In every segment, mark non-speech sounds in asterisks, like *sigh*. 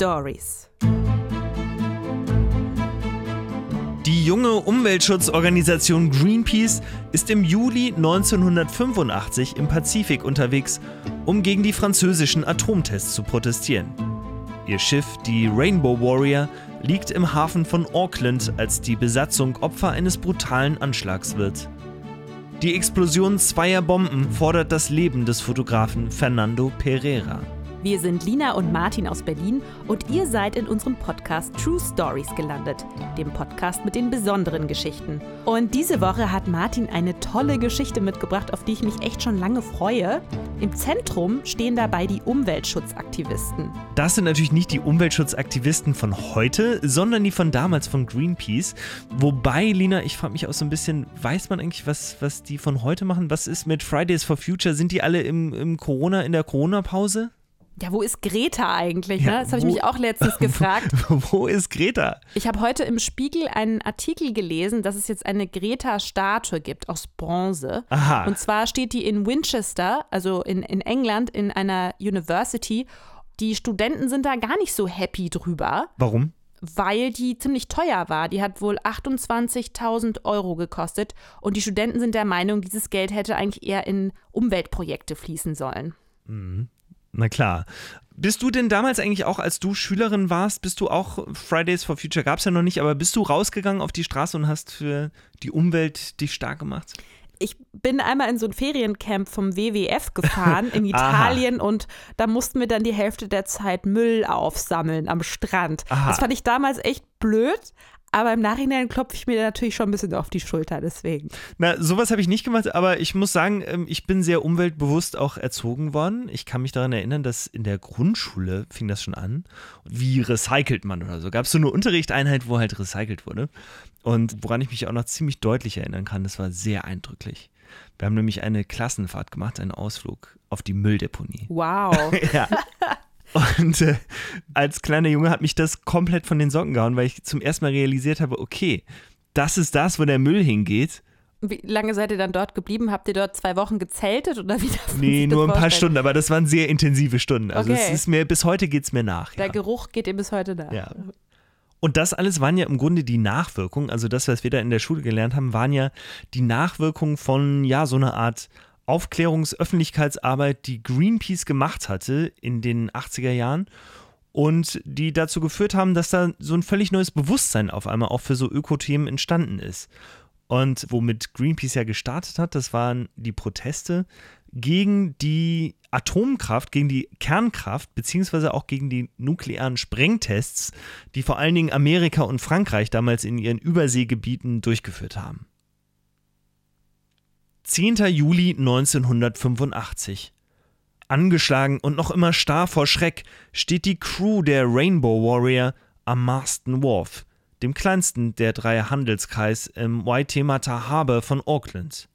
Stories. Die junge Umweltschutzorganisation Greenpeace ist im Juli 1985 im Pazifik unterwegs, um gegen die französischen Atomtests zu protestieren. Ihr Schiff, die Rainbow Warrior, liegt im Hafen von Auckland, als die Besatzung Opfer eines brutalen Anschlags wird. Die Explosion zweier Bomben fordert das Leben des Fotografen Fernando Pereira. Wir sind Lina und Martin aus Berlin und ihr seid in unserem Podcast True Stories gelandet, dem Podcast mit den besonderen Geschichten. Und diese Woche hat Martin eine tolle Geschichte mitgebracht, auf die ich mich echt schon lange freue. Im Zentrum stehen dabei die Umweltschutzaktivisten. Das sind natürlich nicht die Umweltschutzaktivisten von heute, sondern die von damals von Greenpeace. Wobei, Lina, ich frage mich auch so ein bisschen, weiß man eigentlich, was, was die von heute machen? Was ist mit Fridays for Future? Sind die alle im, im Corona, in der Corona-Pause? Ja, wo ist Greta eigentlich? Ne? Das habe ich mich auch letztens *laughs* gefragt. wo ist Greta? Ich habe heute im Spiegel einen Artikel gelesen, dass es jetzt eine Greta-Statue gibt aus Bronze. Aha. Und zwar steht die in Winchester, also in, in England, in einer University. Die Studenten sind da gar nicht so happy drüber. Warum? Weil die ziemlich teuer war. Die hat wohl 28.000 Euro gekostet. Und die Studenten sind der Meinung, dieses Geld hätte eigentlich eher in Umweltprojekte fließen sollen. Mhm. Na klar. Bist du denn damals eigentlich auch, als du Schülerin warst, bist du auch Fridays for Future gab es ja noch nicht, aber bist du rausgegangen auf die Straße und hast für die Umwelt dich stark gemacht? ich bin einmal in so ein Feriencamp vom WWF gefahren *laughs* in Italien und da mussten wir dann die Hälfte der Zeit Müll aufsammeln am Strand. Aha. Das fand ich damals echt blöd, aber im Nachhinein klopfe ich mir natürlich schon ein bisschen auf die Schulter, deswegen. Na, sowas habe ich nicht gemacht, aber ich muss sagen, ähm, ich bin sehr umweltbewusst auch erzogen worden. Ich kann mich daran erinnern, dass in der Grundschule fing das schon an. Wie recycelt man oder so? Gab es so eine Unterrichtseinheit, wo halt recycelt wurde. Und woran ich mich auch noch ziemlich deutlich erinnern kann, das war sehr eindrücklich. Wir haben nämlich eine Klassenfahrt gemacht, einen Ausflug auf die Mülldeponie. Wow. *laughs* ja. *laughs* Und äh, als kleiner Junge hat mich das komplett von den Socken gehauen, weil ich zum ersten Mal realisiert habe, okay, das ist das, wo der Müll hingeht. Wie lange seid ihr dann dort geblieben? Habt ihr dort zwei Wochen gezeltet oder wie das Nee, nur ein paar Stunden, aber das waren sehr intensive Stunden. Also okay. es ist mir, bis heute geht es mir nach. Der ja. Geruch geht dir bis heute nach. Ja. Und das alles waren ja im Grunde die Nachwirkungen, also das, was wir da in der Schule gelernt haben, waren ja die Nachwirkungen von, ja, so einer Art Aufklärungsöffentlichkeitsarbeit, die Greenpeace gemacht hatte in den 80er Jahren und die dazu geführt haben, dass da so ein völlig neues Bewusstsein auf einmal auch für so Ökothemen entstanden ist. Und womit Greenpeace ja gestartet hat, das waren die Proteste gegen die Atomkraft, gegen die Kernkraft, beziehungsweise auch gegen die nuklearen Sprengtests, die vor allen Dingen Amerika und Frankreich damals in ihren Überseegebieten durchgeführt haben. 10. Juli 1985. Angeschlagen und noch immer starr vor Schreck steht die Crew der Rainbow Warrior am Marston Wharf, dem kleinsten der drei Handelskreis im Waitemata Harbor von Auckland.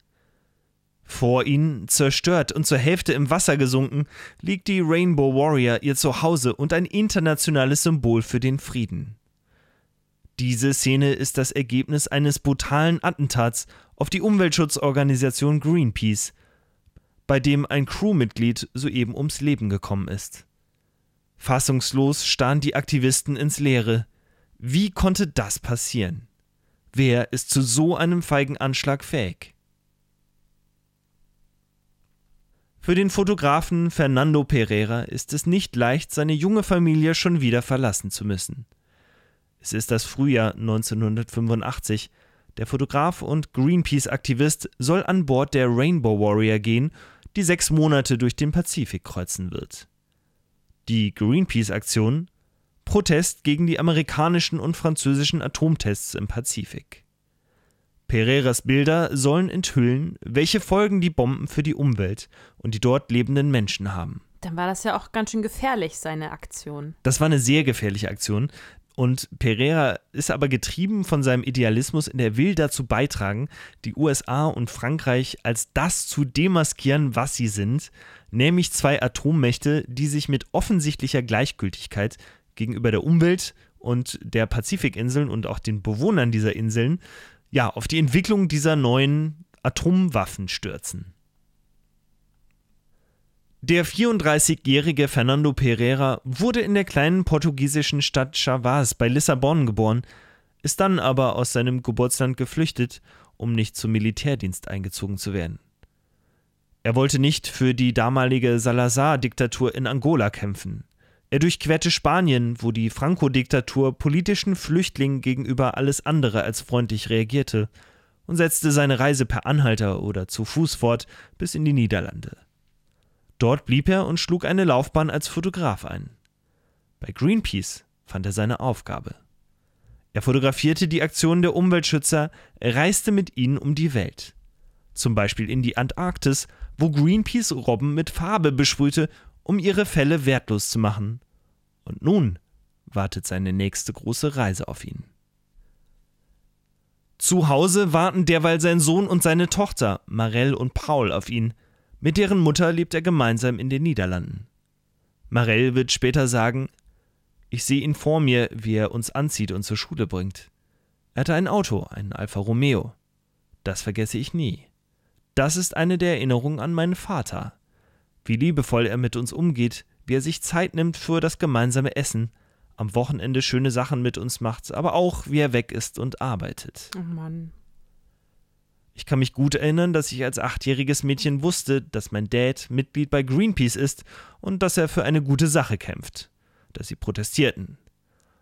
Vor ihnen, zerstört und zur Hälfte im Wasser gesunken, liegt die Rainbow Warrior ihr Zuhause und ein internationales Symbol für den Frieden. Diese Szene ist das Ergebnis eines brutalen Attentats auf die Umweltschutzorganisation Greenpeace, bei dem ein Crewmitglied soeben ums Leben gekommen ist. Fassungslos starren die Aktivisten ins Leere. Wie konnte das passieren? Wer ist zu so einem feigen Anschlag fähig? Für den Fotografen Fernando Pereira ist es nicht leicht, seine junge Familie schon wieder verlassen zu müssen. Es ist das Frühjahr 1985. Der Fotograf und Greenpeace-Aktivist soll an Bord der Rainbow Warrior gehen, die sechs Monate durch den Pazifik kreuzen wird. Die Greenpeace-Aktion Protest gegen die amerikanischen und französischen Atomtests im Pazifik. Pereiras Bilder sollen enthüllen, welche Folgen die Bomben für die Umwelt und die dort lebenden Menschen haben. Dann war das ja auch ganz schön gefährlich, seine Aktion. Das war eine sehr gefährliche Aktion, und Pereira ist aber getrieben von seinem Idealismus und er will dazu beitragen, die USA und Frankreich als das zu demaskieren, was sie sind, nämlich zwei Atommächte, die sich mit offensichtlicher Gleichgültigkeit gegenüber der Umwelt und der Pazifikinseln und auch den Bewohnern dieser Inseln ja auf die Entwicklung dieser neuen Atomwaffen stürzen. Der 34-jährige Fernando Pereira wurde in der kleinen portugiesischen Stadt Chavaz bei Lissabon geboren, ist dann aber aus seinem Geburtsland geflüchtet, um nicht zum Militärdienst eingezogen zu werden. Er wollte nicht für die damalige Salazar-Diktatur in Angola kämpfen. Er durchquerte Spanien, wo die Franco-Diktatur politischen Flüchtlingen gegenüber alles andere als freundlich reagierte, und setzte seine Reise per Anhalter oder zu Fuß fort bis in die Niederlande. Dort blieb er und schlug eine Laufbahn als Fotograf ein. Bei Greenpeace fand er seine Aufgabe. Er fotografierte die Aktionen der Umweltschützer, reiste mit ihnen um die Welt. Zum Beispiel in die Antarktis, wo Greenpeace Robben mit Farbe besprühte, um ihre Felle wertlos zu machen. Und nun wartet seine nächste große Reise auf ihn. Zu Hause warten derweil sein Sohn und seine Tochter, Marell und Paul, auf ihn. Mit deren Mutter lebt er gemeinsam in den Niederlanden. Marell wird später sagen, ich sehe ihn vor mir, wie er uns anzieht und zur Schule bringt. Er hatte ein Auto, einen Alfa Romeo. Das vergesse ich nie. Das ist eine der Erinnerungen an meinen Vater. Wie liebevoll er mit uns umgeht, wie er sich Zeit nimmt für das gemeinsame Essen, am Wochenende schöne Sachen mit uns macht, aber auch wie er weg ist und arbeitet. Oh Mann. Ich kann mich gut erinnern, dass ich als achtjähriges Mädchen wusste, dass mein Dad Mitglied bei Greenpeace ist und dass er für eine gute Sache kämpft, dass sie protestierten.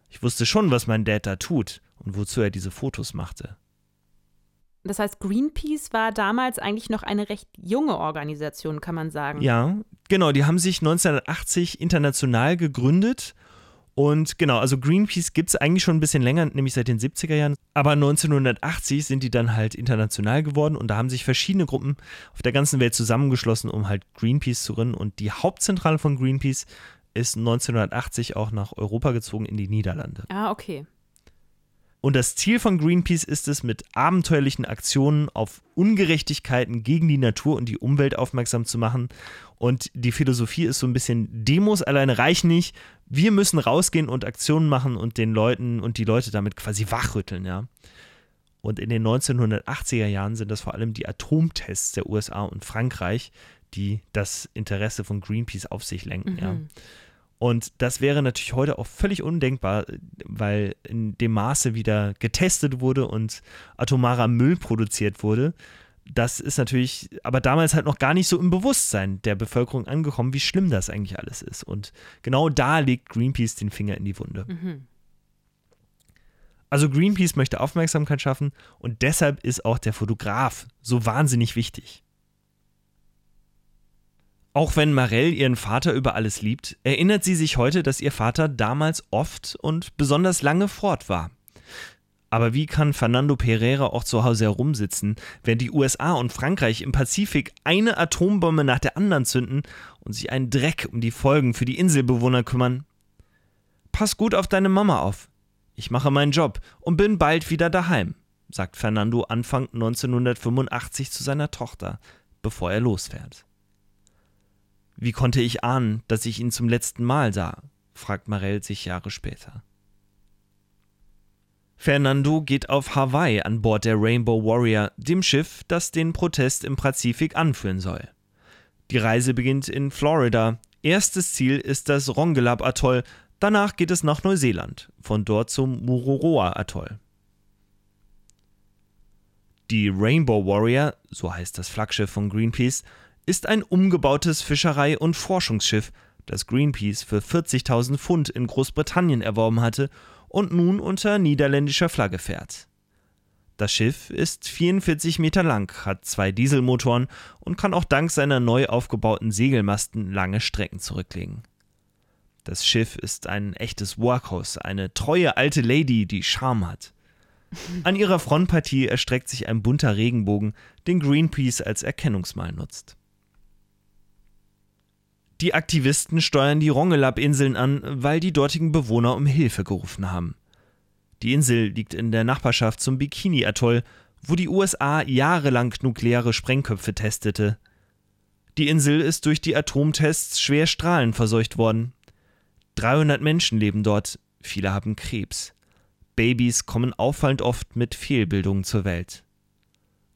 Ich wusste schon, was mein Dad da tut und wozu er diese Fotos machte. Das heißt, Greenpeace war damals eigentlich noch eine recht junge Organisation, kann man sagen. Ja, genau, die haben sich 1980 international gegründet und genau, also Greenpeace gibt es eigentlich schon ein bisschen länger, nämlich seit den 70er Jahren. Aber 1980 sind die dann halt international geworden und da haben sich verschiedene Gruppen auf der ganzen Welt zusammengeschlossen, um halt Greenpeace zu gründen. Und die Hauptzentrale von Greenpeace ist 1980 auch nach Europa gezogen in die Niederlande. Ah, okay. Und das Ziel von Greenpeace ist es, mit abenteuerlichen Aktionen auf Ungerechtigkeiten gegen die Natur und die Umwelt aufmerksam zu machen. Und die Philosophie ist so ein bisschen, Demos alleine reichen nicht. Wir müssen rausgehen und Aktionen machen und den Leuten und die Leute damit quasi wachrütteln, ja. Und in den 1980er Jahren sind das vor allem die Atomtests der USA und Frankreich, die das Interesse von Greenpeace auf sich lenken, mhm. ja. Und das wäre natürlich heute auch völlig undenkbar, weil in dem Maße wieder getestet wurde und atomarer Müll produziert wurde. Das ist natürlich aber damals halt noch gar nicht so im Bewusstsein der Bevölkerung angekommen, wie schlimm das eigentlich alles ist. Und genau da legt Greenpeace den Finger in die Wunde. Mhm. Also Greenpeace möchte Aufmerksamkeit schaffen und deshalb ist auch der Fotograf so wahnsinnig wichtig. Auch wenn Marell ihren Vater über alles liebt, erinnert sie sich heute, dass ihr Vater damals oft und besonders lange fort war. Aber wie kann Fernando Pereira auch zu Hause herumsitzen, wenn die USA und Frankreich im Pazifik eine Atombombe nach der anderen zünden und sich einen Dreck um die Folgen für die Inselbewohner kümmern? Pass gut auf deine Mama auf. Ich mache meinen Job und bin bald wieder daheim, sagt Fernando Anfang 1985 zu seiner Tochter, bevor er losfährt. Wie konnte ich ahnen, dass ich ihn zum letzten Mal sah? fragt Marell sich Jahre später. Fernando geht auf Hawaii an Bord der Rainbow Warrior, dem Schiff, das den Protest im Pazifik anführen soll. Die Reise beginnt in Florida. Erstes Ziel ist das Rongelap-Atoll, danach geht es nach Neuseeland, von dort zum Mururoa-Atoll. Die Rainbow Warrior, so heißt das Flaggschiff von Greenpeace, ist ein umgebautes Fischerei- und Forschungsschiff, das Greenpeace für 40.000 Pfund in Großbritannien erworben hatte und nun unter niederländischer Flagge fährt. Das Schiff ist 44 Meter lang, hat zwei Dieselmotoren und kann auch dank seiner neu aufgebauten Segelmasten lange Strecken zurücklegen. Das Schiff ist ein echtes Workhouse, eine treue alte Lady, die Charme hat. An ihrer Frontpartie erstreckt sich ein bunter Regenbogen, den Greenpeace als Erkennungsmal nutzt. Die Aktivisten steuern die Rongelap-Inseln an, weil die dortigen Bewohner um Hilfe gerufen haben. Die Insel liegt in der Nachbarschaft zum Bikini-Atoll, wo die USA jahrelang nukleare Sprengköpfe testete. Die Insel ist durch die Atomtests schwer strahlenverseucht worden. 300 Menschen leben dort, viele haben Krebs. Babys kommen auffallend oft mit Fehlbildungen zur Welt.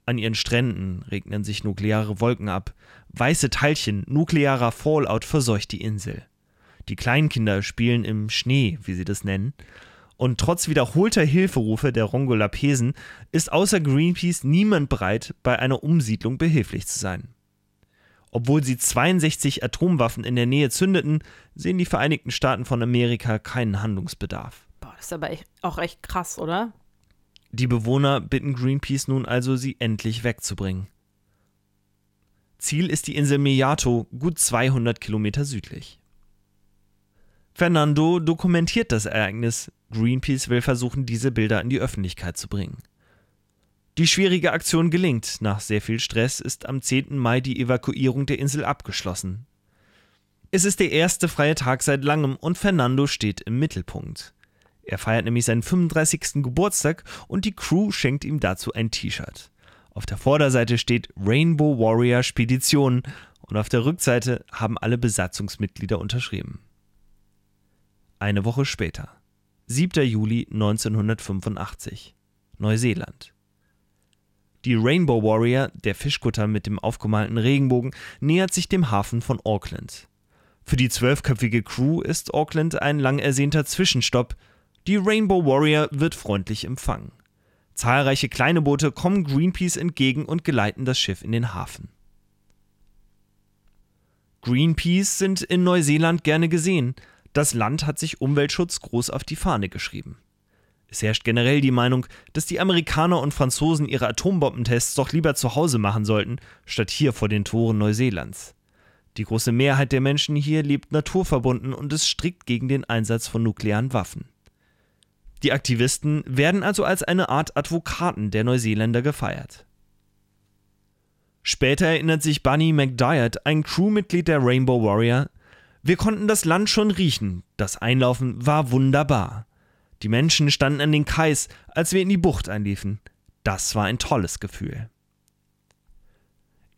An ihren Stränden regnen sich nukleare Wolken ab. Weiße Teilchen, nuklearer Fallout verseucht die Insel. Die Kleinkinder spielen im Schnee, wie sie das nennen. Und trotz wiederholter Hilferufe der Rongolapesen ist außer Greenpeace niemand bereit, bei einer Umsiedlung behilflich zu sein. Obwohl sie 62 Atomwaffen in der Nähe zündeten, sehen die Vereinigten Staaten von Amerika keinen Handlungsbedarf. Boah, das ist aber echt, auch echt krass, oder? Die Bewohner bitten Greenpeace nun also, sie endlich wegzubringen. Ziel ist die Insel Miyato, gut 200 Kilometer südlich. Fernando dokumentiert das Ereignis. Greenpeace will versuchen, diese Bilder in die Öffentlichkeit zu bringen. Die schwierige Aktion gelingt. Nach sehr viel Stress ist am 10. Mai die Evakuierung der Insel abgeschlossen. Es ist der erste freie Tag seit langem und Fernando steht im Mittelpunkt. Er feiert nämlich seinen 35. Geburtstag und die Crew schenkt ihm dazu ein T-Shirt. Auf der Vorderseite steht Rainbow Warrior Spedition und auf der Rückseite haben alle Besatzungsmitglieder unterschrieben. Eine Woche später, 7. Juli 1985, Neuseeland. Die Rainbow Warrior, der Fischkutter mit dem aufgemalten Regenbogen, nähert sich dem Hafen von Auckland. Für die zwölfköpfige Crew ist Auckland ein lang ersehnter Zwischenstopp. Die Rainbow Warrior wird freundlich empfangen. Zahlreiche kleine Boote kommen Greenpeace entgegen und geleiten das Schiff in den Hafen. Greenpeace sind in Neuseeland gerne gesehen, das Land hat sich Umweltschutz groß auf die Fahne geschrieben. Es herrscht generell die Meinung, dass die Amerikaner und Franzosen ihre Atombombentests doch lieber zu Hause machen sollten, statt hier vor den Toren Neuseelands. Die große Mehrheit der Menschen hier lebt naturverbunden und ist strikt gegen den Einsatz von nuklearen Waffen. Die Aktivisten werden also als eine Art Advokaten der Neuseeländer gefeiert. Später erinnert sich Bunny McDiartt, ein Crewmitglied der Rainbow Warrior, wir konnten das Land schon riechen. Das Einlaufen war wunderbar. Die Menschen standen an den Kais, als wir in die Bucht einliefen. Das war ein tolles Gefühl.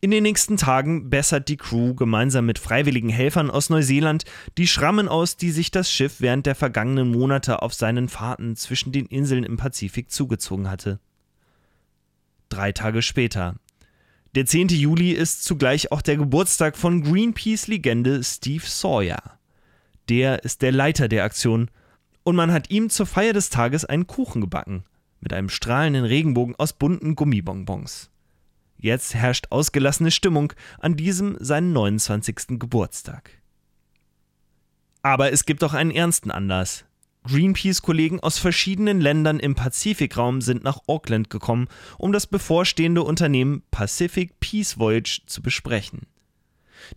In den nächsten Tagen bessert die Crew gemeinsam mit freiwilligen Helfern aus Neuseeland die Schrammen aus, die sich das Schiff während der vergangenen Monate auf seinen Fahrten zwischen den Inseln im Pazifik zugezogen hatte. Drei Tage später, der 10. Juli ist zugleich auch der Geburtstag von Greenpeace-Legende Steve Sawyer. Der ist der Leiter der Aktion und man hat ihm zur Feier des Tages einen Kuchen gebacken mit einem strahlenden Regenbogen aus bunten Gummibonbons. Jetzt herrscht ausgelassene Stimmung an diesem seinen 29. Geburtstag. Aber es gibt auch einen ernsten Anlass. Greenpeace-Kollegen aus verschiedenen Ländern im Pazifikraum sind nach Auckland gekommen, um das bevorstehende Unternehmen Pacific Peace Voyage zu besprechen.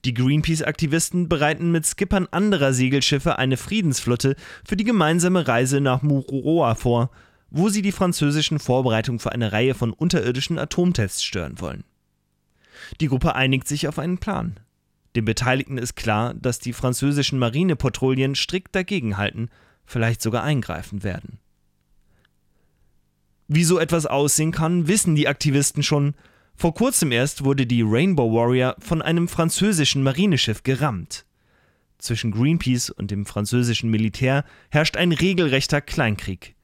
Die Greenpeace-Aktivisten bereiten mit Skippern anderer Segelschiffe eine Friedensflotte für die gemeinsame Reise nach Mururoa vor, wo sie die französischen Vorbereitungen für eine Reihe von unterirdischen Atomtests stören wollen. Die Gruppe einigt sich auf einen Plan. Den Beteiligten ist klar, dass die französischen Marinepatrouillen strikt dagegenhalten vielleicht sogar eingreifen werden. Wie so etwas aussehen kann, wissen die Aktivisten schon. Vor kurzem erst wurde die Rainbow Warrior von einem französischen Marineschiff gerammt. Zwischen Greenpeace und dem französischen Militär herrscht ein regelrechter Kleinkrieg.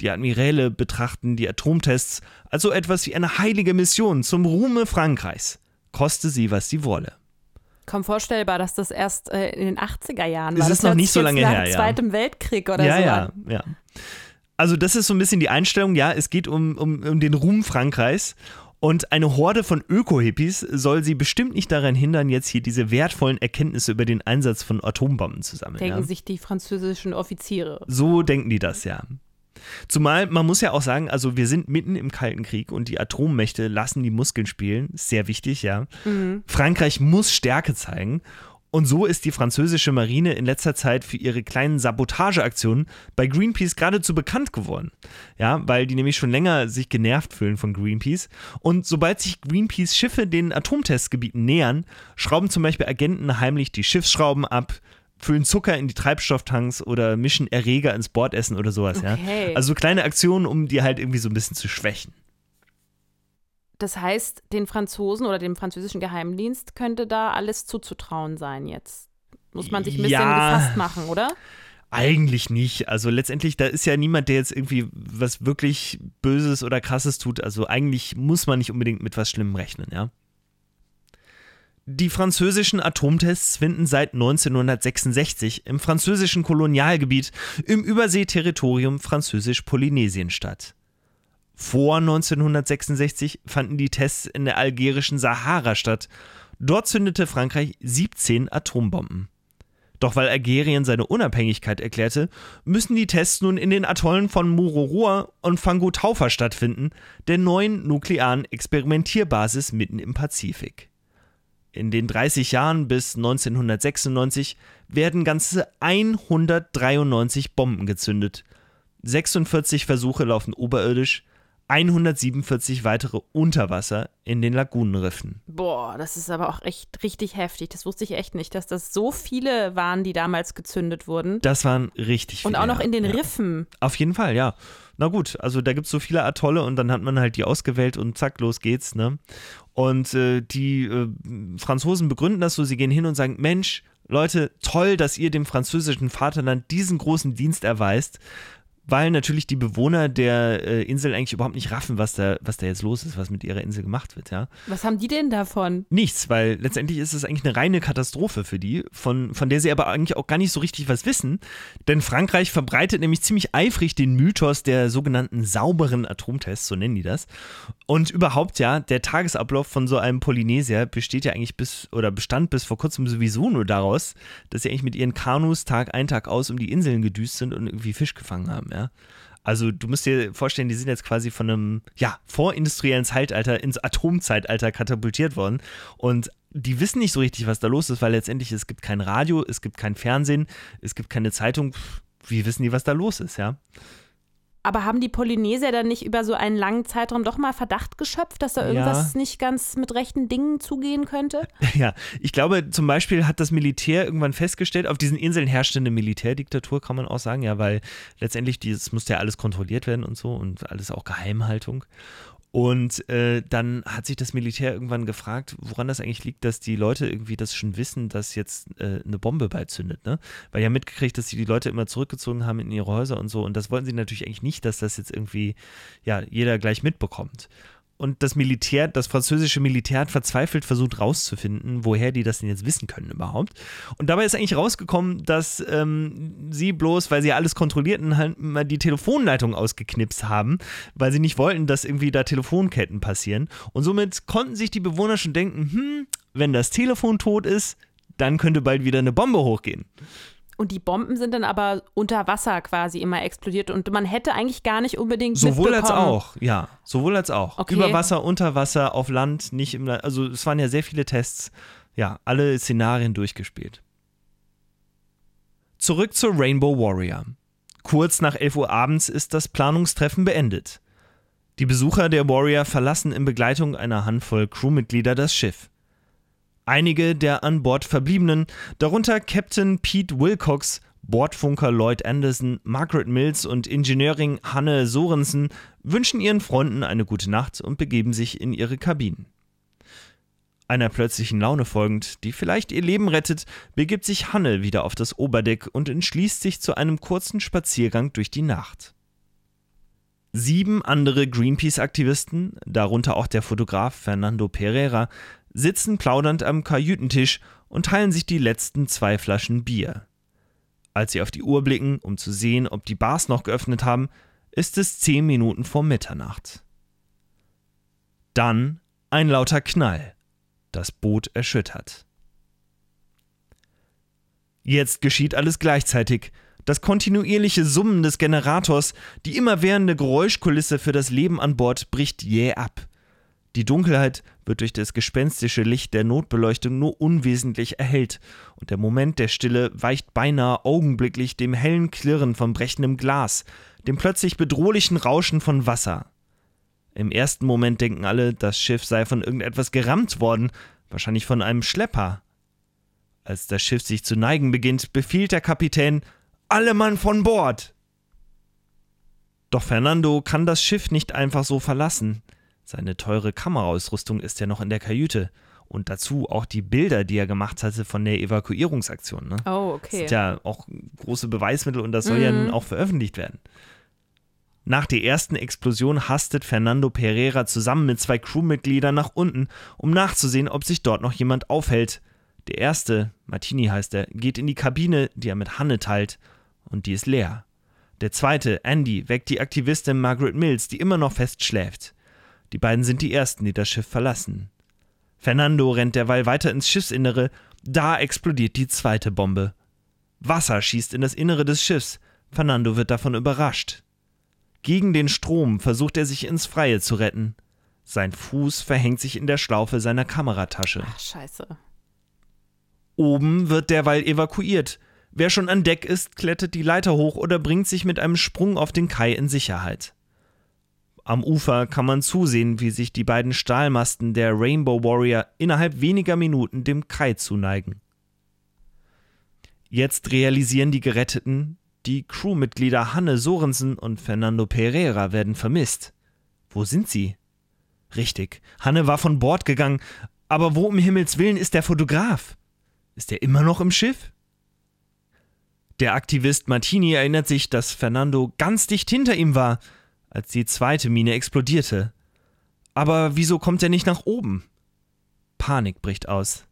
Die Admiräle betrachten die Atomtests als so etwas wie eine heilige Mission zum Ruhme Frankreichs, koste sie, was sie wolle kaum vorstellbar, dass das erst äh, in den 80er Jahren war. Es ist das noch nicht so lange nach her, ja. Zweitem Weltkrieg oder ja, so. Ja, ja, Also das ist so ein bisschen die Einstellung, ja, es geht um, um, um den Ruhm Frankreichs und eine Horde von Öko-Hippies soll sie bestimmt nicht daran hindern, jetzt hier diese wertvollen Erkenntnisse über den Einsatz von Atombomben zu sammeln. Denken ja? sich die französischen Offiziere. So denken die das, ja. Zumal man muss ja auch sagen, also wir sind mitten im Kalten Krieg und die Atommächte lassen die Muskeln spielen. Sehr wichtig, ja. Mhm. Frankreich muss Stärke zeigen. Und so ist die französische Marine in letzter Zeit für ihre kleinen Sabotageaktionen bei Greenpeace geradezu bekannt geworden. Ja, weil die nämlich schon länger sich genervt fühlen von Greenpeace. Und sobald sich Greenpeace Schiffe den Atomtestgebieten nähern, schrauben zum Beispiel Agenten heimlich die Schiffsschrauben ab, füllen Zucker in die Treibstofftanks oder mischen Erreger ins Bordessen oder sowas, okay. ja. Also so kleine Aktionen, um die halt irgendwie so ein bisschen zu schwächen. Das heißt, den Franzosen oder dem französischen Geheimdienst könnte da alles zuzutrauen sein jetzt. Muss man sich ein bisschen ja, gefasst machen, oder? Eigentlich nicht. Also letztendlich, da ist ja niemand, der jetzt irgendwie was wirklich Böses oder Krasses tut. Also eigentlich muss man nicht unbedingt mit was Schlimmem rechnen, ja. Die französischen Atomtests finden seit 1966 im französischen Kolonialgebiet im Überseeterritorium Französisch-Polynesien statt. Vor 1966 fanden die Tests in der algerischen Sahara statt. Dort zündete Frankreich 17 Atombomben. Doch weil Algerien seine Unabhängigkeit erklärte, müssen die Tests nun in den Atollen von Mururoa und Fangotaufa stattfinden, der neuen nuklearen Experimentierbasis mitten im Pazifik. In den 30 Jahren bis 1996 werden ganze 193 Bomben gezündet. 46 Versuche laufen oberirdisch, 147 weitere unter Wasser in den Lagunenriffen. Boah, das ist aber auch echt richtig heftig. Das wusste ich echt nicht, dass das so viele waren, die damals gezündet wurden. Das waren richtig viele. Und auch noch in den ja. Riffen. Auf jeden Fall, ja. Na gut, also da gibt es so viele Atolle und dann hat man halt die ausgewählt und zack, los geht's, ne? Und äh, die äh, Franzosen begründen das so, sie gehen hin und sagen, Mensch, Leute, toll, dass ihr dem französischen Vaterland diesen großen Dienst erweist weil natürlich die Bewohner der äh, Insel eigentlich überhaupt nicht raffen, was da, was da jetzt los ist, was mit ihrer Insel gemacht wird, ja. Was haben die denn davon? Nichts, weil letztendlich ist es eigentlich eine reine Katastrophe für die, von, von der sie aber eigentlich auch gar nicht so richtig was wissen. Denn Frankreich verbreitet nämlich ziemlich eifrig den Mythos der sogenannten sauberen Atomtests, so nennen die das. Und überhaupt ja, der Tagesablauf von so einem Polynesier besteht ja eigentlich bis oder bestand bis vor kurzem sowieso nur daraus, dass sie eigentlich mit ihren Kanus Tag ein, Tag aus um die Inseln gedüst sind und irgendwie Fisch gefangen haben, ja. Also du musst dir vorstellen, die sind jetzt quasi von einem ja, vorindustriellen Zeitalter ins Atomzeitalter katapultiert worden und die wissen nicht so richtig, was da los ist, weil letztendlich es gibt kein Radio, es gibt kein Fernsehen, es gibt keine Zeitung. Wie wissen die, was da los ist, ja? Aber haben die Polynesier dann nicht über so einen langen Zeitraum doch mal Verdacht geschöpft, dass da irgendwas ja. nicht ganz mit rechten Dingen zugehen könnte? *laughs* Ja, ich glaube, zum Beispiel hat das Militär irgendwann festgestellt, auf diesen Inseln herrschte eine Militärdiktatur, kann man auch sagen, ja, weil letztendlich dieses musste ja alles kontrolliert werden und so und alles auch Geheimhaltung. Und äh, dann hat sich das Militär irgendwann gefragt, woran das eigentlich liegt, dass die Leute irgendwie das schon wissen, dass jetzt äh, eine Bombe beizündet, ne? Weil ja mitgekriegt, dass sie die Leute immer zurückgezogen haben in ihre Häuser und so. Und das wollten sie natürlich eigentlich nicht, dass das jetzt irgendwie, ja, jeder gleich mitbekommt und das Militär, das französische Militär hat verzweifelt versucht rauszufinden, woher die das denn jetzt wissen können überhaupt. Und dabei ist eigentlich rausgekommen, dass ähm, sie bloß, weil sie alles kontrollierten, halt mal die Telefonleitung ausgeknipst haben, weil sie nicht wollten, dass irgendwie da Telefonketten passieren. Und somit konnten sich die Bewohner schon denken, hm, wenn das Telefon tot ist, dann könnte bald wieder eine Bombe hochgehen. Und die Bomben sind dann aber unter Wasser quasi immer explodiert und man hätte eigentlich gar nicht unbedingt Sowohl als auch, ja. Sowohl als auch. Okay. Über Wasser, unter Wasser, auf Land, nicht im Land. Also es waren ja sehr viele Tests. Ja, alle Szenarien durchgespielt. Zurück zur Rainbow Warrior. Kurz nach 11 Uhr abends ist das Planungstreffen beendet. Die Besucher der Warrior verlassen in Begleitung einer Handvoll Crewmitglieder das Schiff. Einige der an Bord Verbliebenen, darunter Captain Pete Wilcox, Bordfunker Lloyd Anderson, Margaret Mills und Ingenieurin Hanne Sorensen, wünschen ihren Freunden eine gute Nacht und begeben sich in ihre Kabinen. Einer plötzlichen Laune folgend, die vielleicht ihr Leben rettet, begibt sich Hanne wieder auf das Oberdeck und entschließt sich zu einem kurzen Spaziergang durch die Nacht. Sieben andere Greenpeace-Aktivisten, darunter auch der Fotograf Fernando Pereira, sitzen plaudernd am Kajütentisch und teilen sich die letzten zwei Flaschen Bier. Als sie auf die Uhr blicken, um zu sehen, ob die Bars noch geöffnet haben, ist es zehn Minuten vor Mitternacht. Dann ein lauter Knall. Das Boot erschüttert. Jetzt geschieht alles gleichzeitig. Das kontinuierliche Summen des Generators, die immerwährende Geräuschkulisse für das Leben an Bord bricht jäh ab. Die Dunkelheit wird durch das gespenstische Licht der Notbeleuchtung nur unwesentlich erhellt, und der Moment der Stille weicht beinahe augenblicklich dem hellen Klirren von brechendem Glas, dem plötzlich bedrohlichen Rauschen von Wasser. Im ersten Moment denken alle, das Schiff sei von irgendetwas gerammt worden, wahrscheinlich von einem Schlepper. Als das Schiff sich zu neigen beginnt, befiehlt der Kapitän Alle Mann von Bord. Doch Fernando kann das Schiff nicht einfach so verlassen. Seine teure Kameraausrüstung ist ja noch in der Kajüte. Und dazu auch die Bilder, die er gemacht hatte von der Evakuierungsaktion. Ne? Oh, Das okay. sind ja auch große Beweismittel und das soll ja Mhm. nun auch veröffentlicht werden. Nach der ersten Explosion hastet Fernando Pereira zusammen mit zwei Crewmitgliedern nach unten, um nachzusehen, ob sich dort noch jemand aufhält. Der erste, Martini heißt er, geht in die Kabine, die er mit Hanne teilt, und die ist leer. Der zweite, Andy, weckt die Aktivistin Margaret Mills, die immer noch fest schläft. Die beiden sind die ersten, die das Schiff verlassen. Fernando rennt derweil weiter ins Schiffsinnere, da explodiert die zweite Bombe. Wasser schießt in das Innere des Schiffs. Fernando wird davon überrascht. Gegen den Strom versucht er sich ins Freie zu retten. Sein Fuß verhängt sich in der Schlaufe seiner Kameratasche. Ach, scheiße. Oben wird derweil evakuiert. Wer schon an Deck ist, klettert die Leiter hoch oder bringt sich mit einem Sprung auf den Kai in Sicherheit. Am Ufer kann man zusehen, wie sich die beiden Stahlmasten der Rainbow Warrior innerhalb weniger Minuten dem Kai zuneigen. Jetzt realisieren die Geretteten, die Crewmitglieder Hanne Sorensen und Fernando Pereira werden vermisst. Wo sind sie? Richtig, Hanne war von Bord gegangen, aber wo um Himmels Willen ist der Fotograf? Ist er immer noch im Schiff? Der Aktivist Martini erinnert sich, dass Fernando ganz dicht hinter ihm war, als die zweite Mine explodierte. Aber wieso kommt er nicht nach oben? Panik bricht aus.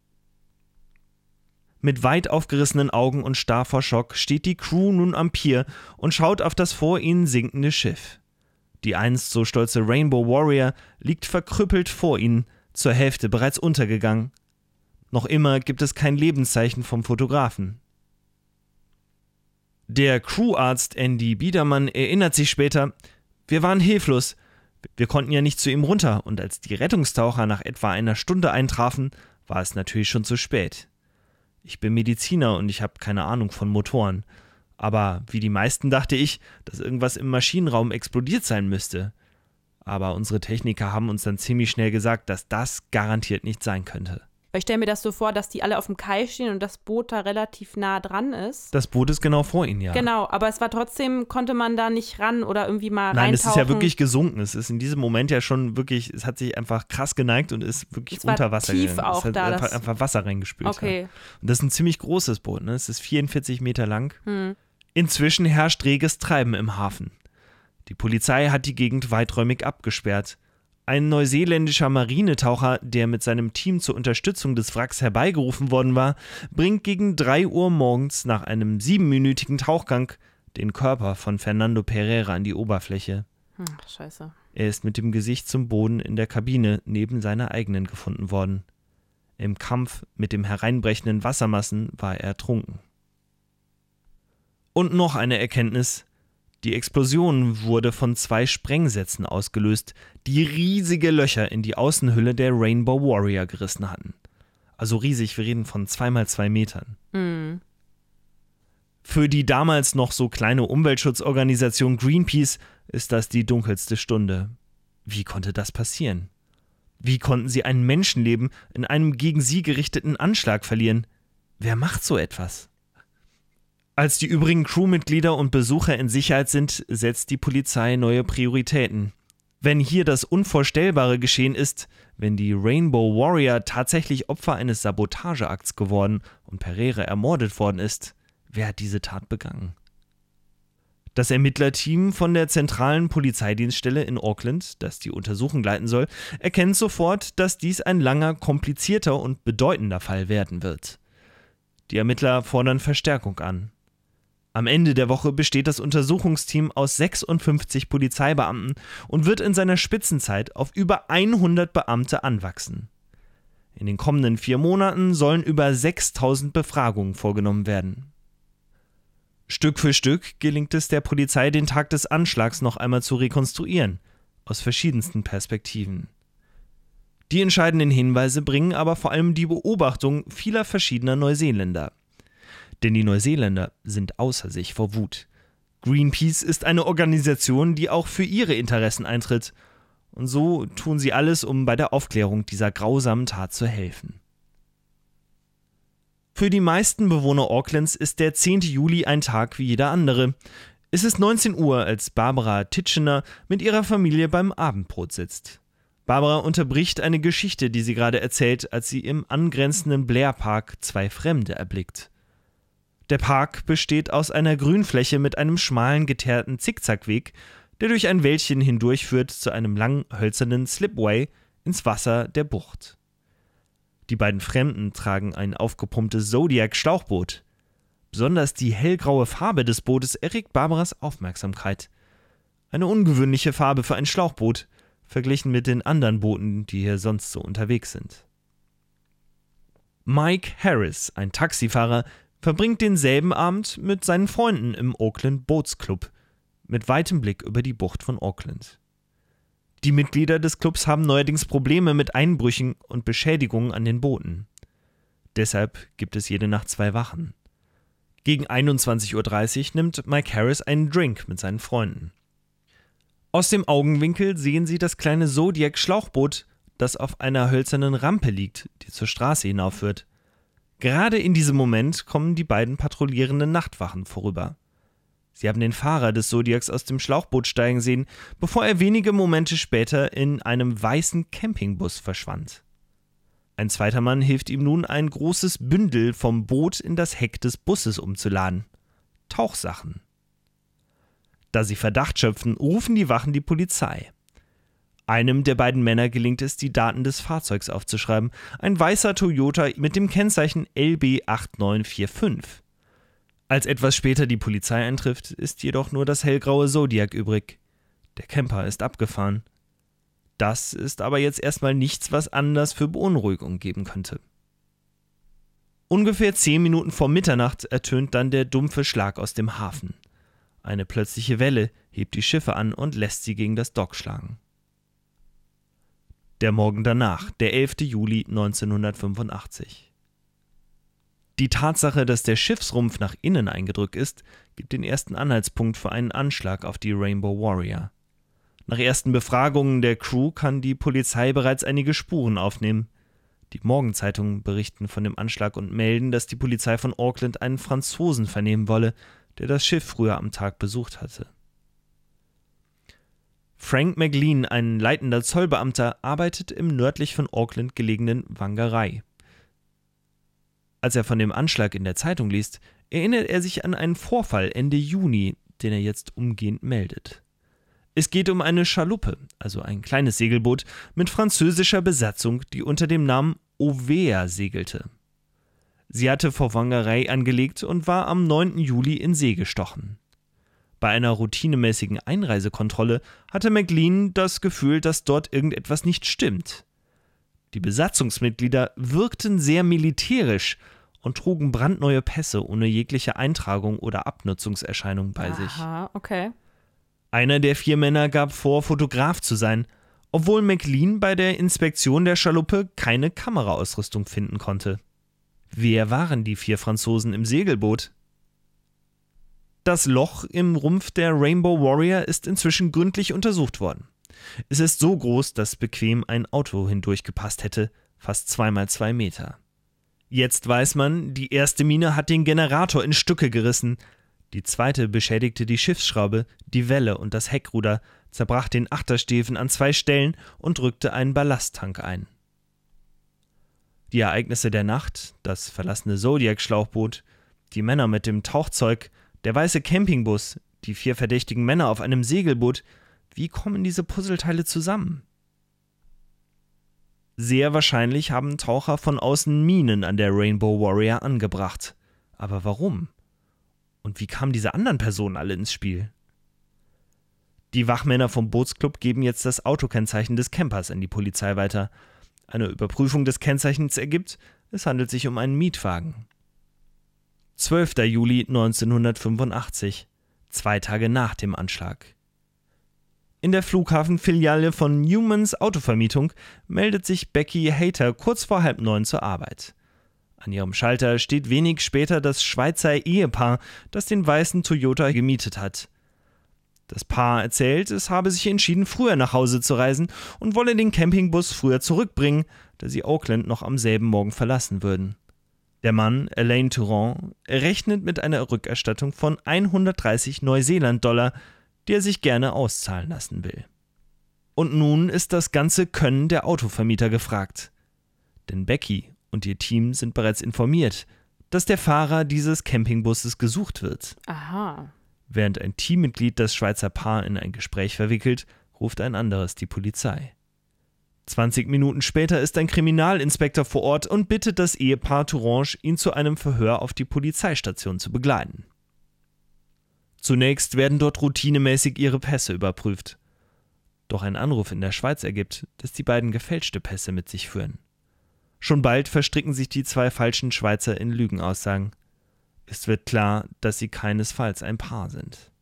Mit weit aufgerissenen Augen und starr vor Schock steht die Crew nun am Pier und schaut auf das vor ihnen sinkende Schiff. Die einst so stolze Rainbow Warrior liegt verkrüppelt vor ihnen, zur Hälfte bereits untergegangen. Noch immer gibt es kein Lebenszeichen vom Fotografen. Der Crewarzt Andy Biedermann erinnert sich später, wir waren hilflos. Wir konnten ja nicht zu ihm runter und als die Rettungstaucher nach etwa einer Stunde eintrafen, war es natürlich schon zu spät. Ich bin Mediziner und ich habe keine Ahnung von Motoren. Aber wie die meisten dachte ich, dass irgendwas im Maschinenraum explodiert sein müsste. Aber unsere Techniker haben uns dann ziemlich schnell gesagt, dass das garantiert nicht sein könnte. Weil ich stelle mir das so vor, dass die alle auf dem Kai stehen und das Boot da relativ nah dran ist. Das Boot ist genau vor ihnen, ja. Genau, aber es war trotzdem, konnte man da nicht ran oder irgendwie mal Nein, es ist ja wirklich gesunken. Es ist in diesem Moment ja schon wirklich, es hat sich einfach krass geneigt und ist wirklich Es war unter Wasser tief gegangen. auch es hat da, einfach, einfach Wasser reingespült. Ja. Okay. Und das ist ein ziemlich großes Boot, ne? Es ist 44 Meter lang. Hm. Inzwischen herrscht reges Treiben im Hafen. Die Polizei hat die Gegend weiträumig abgesperrt. Ein neuseeländischer Marinetaucher, der mit seinem Team zur Unterstützung des Wracks herbeigerufen worden war, bringt gegen 3 Uhr morgens nach einem siebenminütigen Tauchgang den Körper von Fernando Pereira an die Oberfläche. Hm, scheiße. Er ist mit dem Gesicht zum Boden in der Kabine neben seiner eigenen gefunden worden. Im Kampf mit dem hereinbrechenden Wassermassen war er ertrunken. Und noch eine Erkenntnis. Die Explosion wurde von zwei Sprengsätzen ausgelöst, die riesige Löcher in die Außenhülle der Rainbow Warrior gerissen hatten. Also riesig, wir reden von zweimal zwei Metern. Hm. Für die damals noch so kleine Umweltschutzorganisation Greenpeace ist das die dunkelste Stunde. Wie konnte das passieren? Wie konnten sie ein Menschenleben in einem gegen sie gerichteten Anschlag verlieren? Wer macht so etwas? Als die übrigen Crewmitglieder und Besucher in Sicherheit sind, setzt die Polizei neue Prioritäten. Wenn hier das Unvorstellbare geschehen ist, wenn die Rainbow Warrior tatsächlich Opfer eines Sabotageakts geworden und Pereira ermordet worden ist, wer hat diese Tat begangen? Das Ermittlerteam von der zentralen Polizeidienststelle in Auckland, das die Untersuchung leiten soll, erkennt sofort, dass dies ein langer, komplizierter und bedeutender Fall werden wird. Die Ermittler fordern Verstärkung an. Am Ende der Woche besteht das Untersuchungsteam aus 56 Polizeibeamten und wird in seiner Spitzenzeit auf über 100 Beamte anwachsen. In den kommenden vier Monaten sollen über 6000 Befragungen vorgenommen werden. Stück für Stück gelingt es der Polizei, den Tag des Anschlags noch einmal zu rekonstruieren, aus verschiedensten Perspektiven. Die entscheidenden Hinweise bringen aber vor allem die Beobachtung vieler verschiedener Neuseeländer. Denn die Neuseeländer sind außer sich vor Wut. Greenpeace ist eine Organisation, die auch für ihre Interessen eintritt. Und so tun sie alles, um bei der Aufklärung dieser grausamen Tat zu helfen. Für die meisten Bewohner Aucklands ist der 10. Juli ein Tag wie jeder andere. Es ist 19 Uhr, als Barbara Titchener mit ihrer Familie beim Abendbrot sitzt. Barbara unterbricht eine Geschichte, die sie gerade erzählt, als sie im angrenzenden Blair Park zwei Fremde erblickt. Der Park besteht aus einer Grünfläche mit einem schmalen, geteerten Zickzackweg, der durch ein Wäldchen hindurchführt zu einem langen, hölzernen Slipway ins Wasser der Bucht. Die beiden Fremden tragen ein aufgepumptes Zodiac-Schlauchboot. Besonders die hellgraue Farbe des Bootes erregt Barbaras Aufmerksamkeit. Eine ungewöhnliche Farbe für ein Schlauchboot, verglichen mit den anderen Booten, die hier sonst so unterwegs sind. Mike Harris, ein Taxifahrer, verbringt denselben Abend mit seinen Freunden im Auckland Bootsclub, mit weitem Blick über die Bucht von Auckland. Die Mitglieder des Clubs haben neuerdings Probleme mit Einbrüchen und Beschädigungen an den Booten. Deshalb gibt es jede Nacht zwei Wachen. Gegen 21.30 Uhr nimmt Mike Harris einen Drink mit seinen Freunden. Aus dem Augenwinkel sehen sie das kleine Zodiac-Schlauchboot, das auf einer hölzernen Rampe liegt, die zur Straße hinaufführt. Gerade in diesem Moment kommen die beiden patrouillierenden Nachtwachen vorüber. Sie haben den Fahrer des Zodiacs aus dem Schlauchboot steigen sehen, bevor er wenige Momente später in einem weißen Campingbus verschwand. Ein zweiter Mann hilft ihm nun, ein großes Bündel vom Boot in das Heck des Busses umzuladen. Tauchsachen. Da sie Verdacht schöpfen, rufen die Wachen die Polizei. Einem der beiden Männer gelingt es, die Daten des Fahrzeugs aufzuschreiben. Ein weißer Toyota mit dem Kennzeichen LB8945. Als etwas später die Polizei eintrifft, ist jedoch nur das hellgraue Zodiac übrig. Der Camper ist abgefahren. Das ist aber jetzt erstmal nichts, was Anlass für Beunruhigung geben könnte. Ungefähr zehn Minuten vor Mitternacht ertönt dann der dumpfe Schlag aus dem Hafen. Eine plötzliche Welle hebt die Schiffe an und lässt sie gegen das Dock schlagen. Der Morgen danach, der 11. Juli 1985. Die Tatsache, dass der Schiffsrumpf nach innen eingedrückt ist, gibt den ersten Anhaltspunkt für einen Anschlag auf die Rainbow Warrior. Nach ersten Befragungen der Crew kann die Polizei bereits einige Spuren aufnehmen. Die Morgenzeitungen berichten von dem Anschlag und melden, dass die Polizei von Auckland einen Franzosen vernehmen wolle, der das Schiff früher am Tag besucht hatte. Frank McLean, ein leitender Zollbeamter, arbeitet im nördlich von Auckland gelegenen Wangerei. Als er von dem Anschlag in der Zeitung liest, erinnert er sich an einen Vorfall Ende Juni, den er jetzt umgehend meldet. Es geht um eine Schaluppe, also ein kleines Segelboot mit französischer Besatzung, die unter dem Namen Ovea segelte. Sie hatte vor Wangerei angelegt und war am 9. Juli in See gestochen. Bei einer routinemäßigen Einreisekontrolle hatte McLean das Gefühl, dass dort irgendetwas nicht stimmt. Die Besatzungsmitglieder wirkten sehr militärisch und trugen brandneue Pässe ohne jegliche Eintragung oder Abnutzungserscheinung bei Aha, sich. okay. Einer der vier Männer gab vor, Fotograf zu sein, obwohl McLean bei der Inspektion der Schaluppe keine Kameraausrüstung finden konnte. Wer waren die vier Franzosen im Segelboot? Das Loch im Rumpf der Rainbow Warrior ist inzwischen gründlich untersucht worden. Es ist so groß, dass bequem ein Auto hindurchgepasst hätte, fast zweimal zwei Meter. Jetzt weiß man, die erste Mine hat den Generator in Stücke gerissen, die zweite beschädigte die Schiffsschraube, die Welle und das Heckruder, zerbrach den Achtersteven an zwei Stellen und drückte einen Ballasttank ein. Die Ereignisse der Nacht, das verlassene Zodiac-Schlauchboot, die Männer mit dem Tauchzeug, der weiße Campingbus, die vier verdächtigen Männer auf einem Segelboot, wie kommen diese Puzzleteile zusammen? Sehr wahrscheinlich haben Taucher von außen Minen an der Rainbow Warrior angebracht. Aber warum? Und wie kamen diese anderen Personen alle ins Spiel? Die Wachmänner vom Bootsclub geben jetzt das Autokennzeichen des Campers an die Polizei weiter, eine Überprüfung des Kennzeichens ergibt, es handelt sich um einen Mietwagen. 12. Juli 1985, zwei Tage nach dem Anschlag. In der Flughafenfiliale von Newmans Autovermietung meldet sich Becky Hater kurz vor halb neun zur Arbeit. An ihrem Schalter steht wenig später das Schweizer Ehepaar, das den weißen Toyota gemietet hat. Das Paar erzählt, es habe sich entschieden, früher nach Hause zu reisen und wolle den Campingbus früher zurückbringen, da sie Auckland noch am selben Morgen verlassen würden. Der Mann, Elaine Touron, rechnet mit einer Rückerstattung von 130 Neuseeland-Dollar, die er sich gerne auszahlen lassen will. Und nun ist das ganze Können der Autovermieter gefragt. Denn Becky und ihr Team sind bereits informiert, dass der Fahrer dieses Campingbusses gesucht wird. Aha. Während ein Teammitglied das Schweizer Paar in ein Gespräch verwickelt, ruft ein anderes die Polizei. 20 Minuten später ist ein Kriminalinspektor vor Ort und bittet das Ehepaar Tourange, ihn zu einem Verhör auf die Polizeistation zu begleiten. Zunächst werden dort routinemäßig ihre Pässe überprüft. Doch ein Anruf in der Schweiz ergibt, dass die beiden gefälschte Pässe mit sich führen. Schon bald verstricken sich die zwei falschen Schweizer in Lügenaussagen. Es wird klar, dass sie keinesfalls ein Paar sind.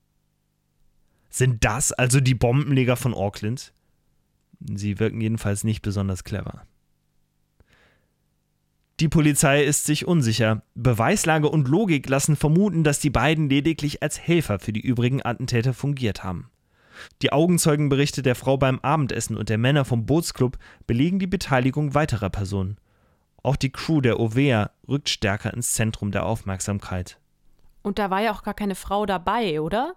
Sind das also die Bombenleger von Auckland? Sie wirken jedenfalls nicht besonders clever. Die Polizei ist sich unsicher. Beweislage und Logik lassen vermuten, dass die beiden lediglich als Helfer für die übrigen Attentäter fungiert haben. Die Augenzeugenberichte der Frau beim Abendessen und der Männer vom Bootsclub belegen die Beteiligung weiterer Personen. Auch die Crew der Ovea rückt stärker ins Zentrum der Aufmerksamkeit. Und da war ja auch gar keine Frau dabei, oder?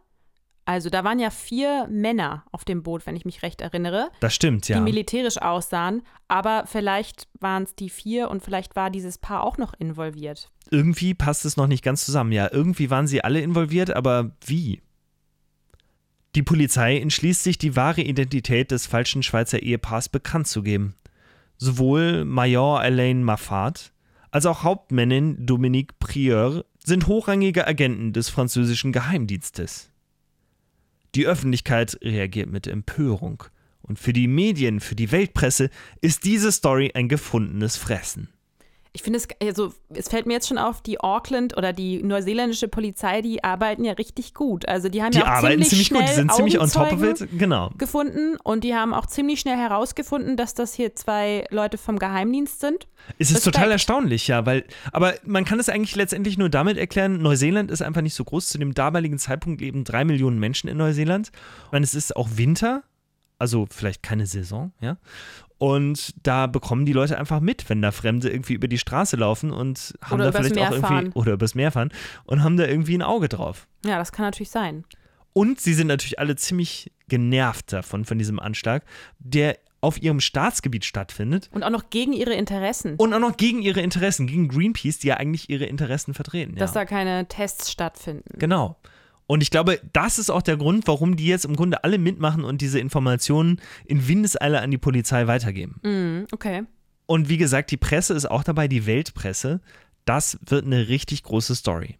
Also da waren ja vier Männer auf dem Boot, wenn ich mich recht erinnere. Das stimmt, ja. Die militärisch aussahen, aber vielleicht waren es die vier und vielleicht war dieses Paar auch noch involviert. Irgendwie passt es noch nicht ganz zusammen. Ja, irgendwie waren sie alle involviert, aber wie? Die Polizei entschließt sich, die wahre Identität des falschen Schweizer Ehepaars bekannt zu geben. Sowohl Major Alain Maffat als auch Hauptmännin Dominique Prieur sind hochrangige Agenten des französischen Geheimdienstes. Die Öffentlichkeit reagiert mit Empörung. Und für die Medien, für die Weltpresse ist diese Story ein gefundenes Fressen. Ich finde es, also es fällt mir jetzt schon auf, die Auckland oder die neuseeländische Polizei, die arbeiten ja richtig gut. Also die haben die ja auch arbeiten ziemlich, ziemlich gut, die sind ziemlich on top of it. Genau. gefunden und die haben auch ziemlich schnell herausgefunden, dass das hier zwei Leute vom Geheimdienst sind. Es ist Respekt. total erstaunlich, ja, weil, aber man kann es eigentlich letztendlich nur damit erklären, Neuseeland ist einfach nicht so groß. Zu dem damaligen Zeitpunkt leben drei Millionen Menschen in Neuseeland. Meine, es ist auch Winter, also vielleicht keine Saison, ja. Und da bekommen die Leute einfach mit, wenn da Fremde irgendwie über die Straße laufen und haben Oder da vielleicht auch irgendwie, fahren. oder übers Meer fahren und haben da irgendwie ein Auge drauf. Ja, das kann natürlich sein. Und sie sind natürlich alle ziemlich genervt davon, von diesem Anschlag, der auf ihrem Staatsgebiet stattfindet Und auch noch gegen ihre Interessen. und auch noch gegen ihre Interessen, gegen Greenpeace, die ja eigentlich ihre Interessen vertreten. dass ja. da keine Tests stattfinden. Genau. Und ich glaube, das ist auch der Grund, warum die jetzt im Grunde alle mitmachen und diese Informationen in Windeseile an die Polizei weitergeben. Mhm, okay. Und wie gesagt, die Presse ist auch dabei, die Weltpresse. Das wird eine richtig große Story.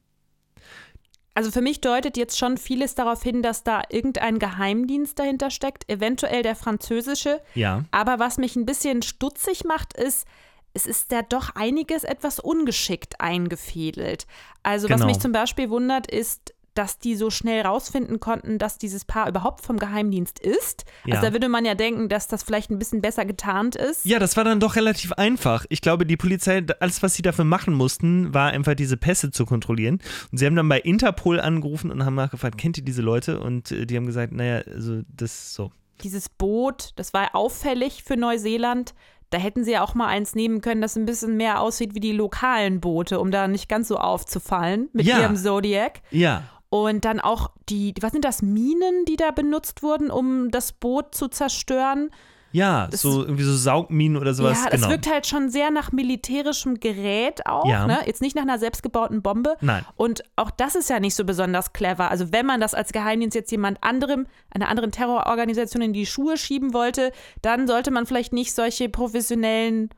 Also für mich deutet jetzt schon vieles darauf hin, dass da irgendein Geheimdienst dahinter steckt, eventuell der französische. Ja. Aber was mich ein bisschen stutzig macht, ist, es ist da doch einiges etwas ungeschickt eingefädelt. Also was Genau. mich zum Beispiel wundert, ist, dass die so schnell rausfinden konnten, dass dieses Paar überhaupt vom Geheimdienst ist. Ja. Also da würde man ja denken, dass das vielleicht ein bisschen besser getarnt ist. Ja, das war dann doch relativ einfach. Ich glaube, die Polizei, alles, was sie dafür machen mussten, war einfach diese Pässe zu kontrollieren. Und sie haben dann bei Interpol angerufen und haben nachgefragt, kennt ihr diese Leute? Und äh, die haben gesagt, naja, also das ist so. Dieses Boot, das war auffällig für Neuseeland. Da hätten sie ja auch mal eins nehmen können, das ein bisschen mehr aussieht wie die lokalen Boote, um da nicht ganz so aufzufallen mit Ja. ihrem Zodiac. Ja. Und dann auch die, was sind das, Minen, die da benutzt wurden, um das Boot zu zerstören? Ja, Das- so irgendwie so Saugminen oder sowas. ja, das genau. wirkt halt schon sehr nach militärischem Gerät auch, Ja. ne? Jetzt nicht nach einer selbstgebauten Bombe. Nein. Und auch das ist ja nicht so besonders clever. Also wenn man das als Geheimdienst jetzt jemand anderem, einer anderen Terrororganisation in die Schuhe schieben wollte, dann sollte man vielleicht nicht solche professionellen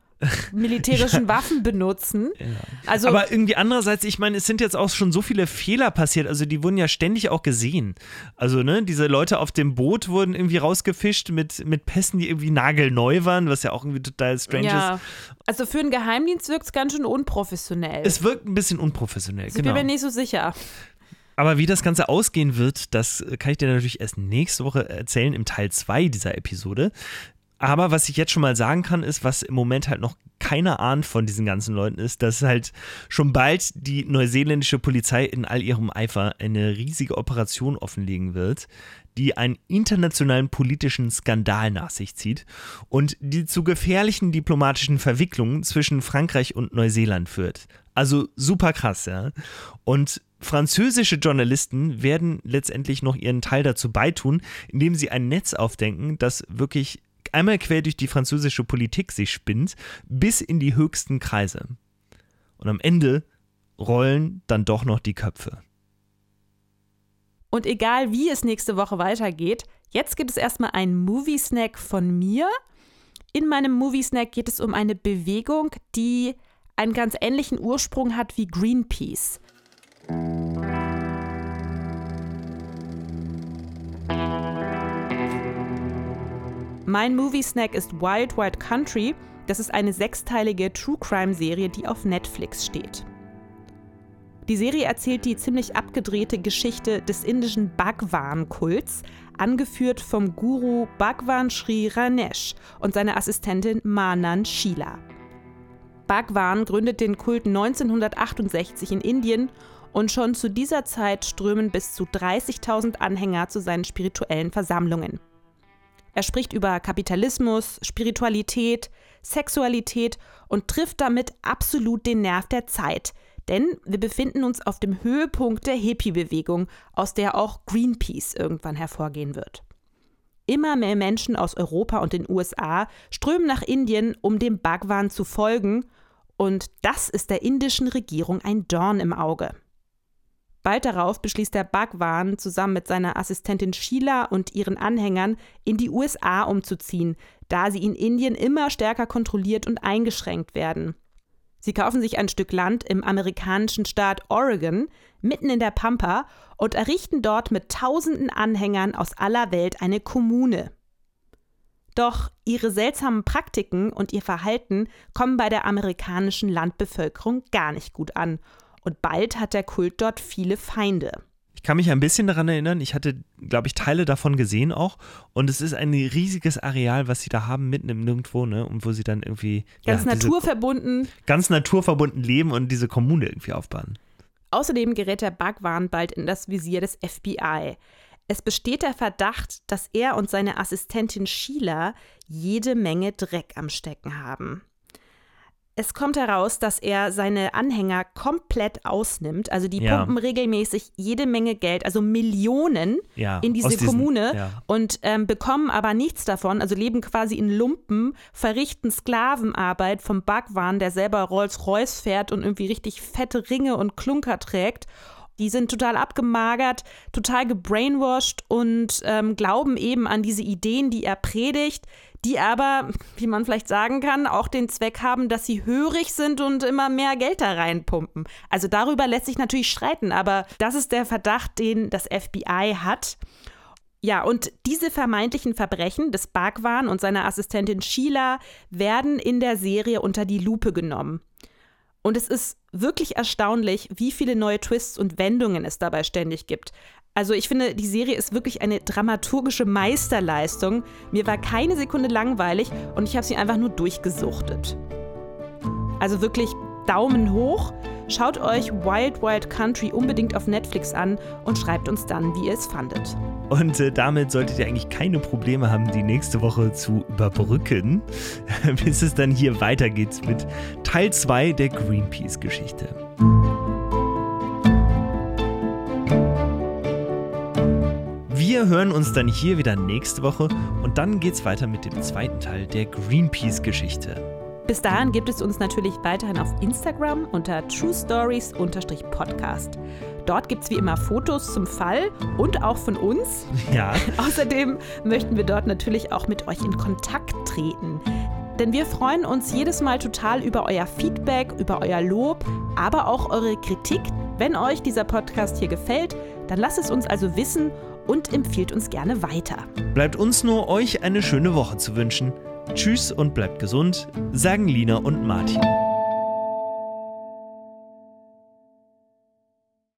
militärischen *laughs* Waffen benutzen. Also Aber irgendwie andererseits, ich meine, es sind jetzt auch schon so viele Fehler passiert, also die wurden ja ständig auch gesehen. Also, ne, diese Leute auf dem Boot wurden irgendwie rausgefischt mit, mit Pässen, die irgendwie nagelneu waren, was ja auch irgendwie total strange ja, ist. also für einen Geheimdienst wirkt es ganz schön unprofessionell. Es wirkt ein bisschen unprofessionell, ich bin genau. mir nicht so sicher. Aber wie das Ganze ausgehen wird, das kann ich dir natürlich erst nächste Woche erzählen im Teil 2 dieser Episode. Aber was ich jetzt schon mal sagen kann, ist, was im Moment halt noch keiner ahnt von diesen ganzen Leuten ist, dass halt schon bald die neuseeländische Polizei in all ihrem Eifer eine riesige Operation offenlegen wird, die einen internationalen politischen Skandal nach sich zieht und die zu gefährlichen diplomatischen Verwicklungen zwischen Frankreich und Neuseeland führt. Also super krass, ja. Und Französische Journalisten werden letztendlich noch ihren Teil dazu beitun, indem sie ein Netz aufdenken, das wirklich einmal quer durch die französische Politik sich spinnt, bis in die höchsten Kreise. Und am Ende rollen dann doch noch die Köpfe. Und egal wie es nächste Woche weitergeht, jetzt gibt es erstmal einen Movie-Snack von mir. In meinem Movie-Snack geht es um eine Bewegung, die einen ganz ähnlichen Ursprung hat wie Greenpeace. Mein Movie-Snack ist Wild Wild Country. Das ist eine sechsteilige True Crime-Serie, die auf Netflix steht. Die Serie erzählt die ziemlich abgedrehte Geschichte des indischen Bhagwan-Kults, angeführt vom Guru Bhagwan Sri Ranesh und seiner Assistentin Manan Sheila. Bhagwan gründet den Kult 1968 in Indien und schon zu dieser Zeit strömen bis zu 30.000 Anhänger zu seinen spirituellen Versammlungen. Er spricht über Kapitalismus, Spiritualität, Sexualität und trifft damit absolut den Nerv der Zeit – denn wir befinden uns auf dem Höhepunkt der Hippie-Bewegung, aus der auch Greenpeace irgendwann hervorgehen wird. Immer mehr Menschen aus Europa und den USA strömen nach Indien, um dem Bhagwan zu folgen, und das ist der indischen Regierung ein Dorn im Auge. Bald darauf beschließt der Bhagwan zusammen mit seiner Assistentin Sheila und ihren Anhängern in die USA umzuziehen, da sie in Indien immer stärker kontrolliert und eingeschränkt werden. Sie kaufen sich ein Stück Land im amerikanischen Staat Oregon, mitten in der Pampa, und errichten dort mit tausenden Anhängern aus aller Welt eine Kommune. Doch ihre seltsamen Praktiken und ihr Verhalten kommen bei der amerikanischen Landbevölkerung gar nicht gut an, und bald hat der Kult dort viele Feinde. Ich kann mich ein bisschen daran erinnern, ich hatte, glaube ich, Teile davon gesehen auch. Und es ist ein riesiges Areal, was sie da haben, mitten im Nirgendwo, ne? Und wo sie dann irgendwie. Ganz ja, naturverbunden. Ganz naturverbunden leben und diese Kommune irgendwie aufbauen. Außerdem gerät der Bhagwan bald in das Visier des FBI. Es besteht der Verdacht, dass er und seine Assistentin Sheila jede Menge Dreck am Stecken haben. Es kommt heraus, dass er seine Anhänger komplett ausnimmt. Also die ja. pumpen regelmäßig jede Menge Geld, also Millionen ja, in diese diesen, Kommune ja. und ähm, bekommen aber nichts davon. Also leben quasi in Lumpen, verrichten Sklavenarbeit vom Bhagwan, der selber Rolls-Royce fährt und irgendwie richtig fette Ringe und Klunker trägt. Die sind total abgemagert, total gebrainwashed und ähm, glauben eben an diese Ideen, die er predigt die aber, wie man vielleicht sagen kann, auch den Zweck haben, dass sie hörig sind und immer mehr Geld da reinpumpen. Also darüber lässt sich natürlich streiten, aber das ist der Verdacht, den das FBI hat. Ja, und diese vermeintlichen Verbrechen des Bhagwan und seiner Assistentin Sheila werden in der Serie unter die Lupe genommen. Und es ist wirklich erstaunlich, wie viele neue Twists und Wendungen es dabei ständig gibt. Also ich finde, die Serie ist wirklich eine dramaturgische Meisterleistung. Mir war keine Sekunde langweilig und ich habe sie einfach nur durchgesuchtet. Also wirklich Daumen hoch. Schaut euch Wild Wild Country unbedingt auf Netflix an und schreibt uns dann, wie ihr es fandet. Und äh, damit solltet ihr eigentlich keine Probleme haben, die nächste Woche zu überbrücken, *laughs* bis es dann hier weitergeht mit Teil 2 der Greenpeace-Geschichte. Wir hören uns dann hier wieder nächste Woche und dann geht's weiter mit dem zweiten Teil der Greenpeace-Geschichte. Bis dahin gibt es uns natürlich weiterhin auf Instagram unter True Stories-Podcast. Dort gibt es wie immer Fotos zum Fall und auch von uns. *laughs* Ja. *laughs* Außerdem möchten wir dort natürlich auch mit euch in Kontakt treten. Denn wir freuen uns jedes Mal total über euer Feedback, über euer Lob, aber auch eure Kritik. Wenn euch dieser Podcast hier gefällt, dann lasst es uns also wissen und empfiehlt uns gerne weiter. Bleibt uns nur, euch eine schöne Woche zu wünschen. Tschüss und bleibt gesund, sagen Lina und Martin.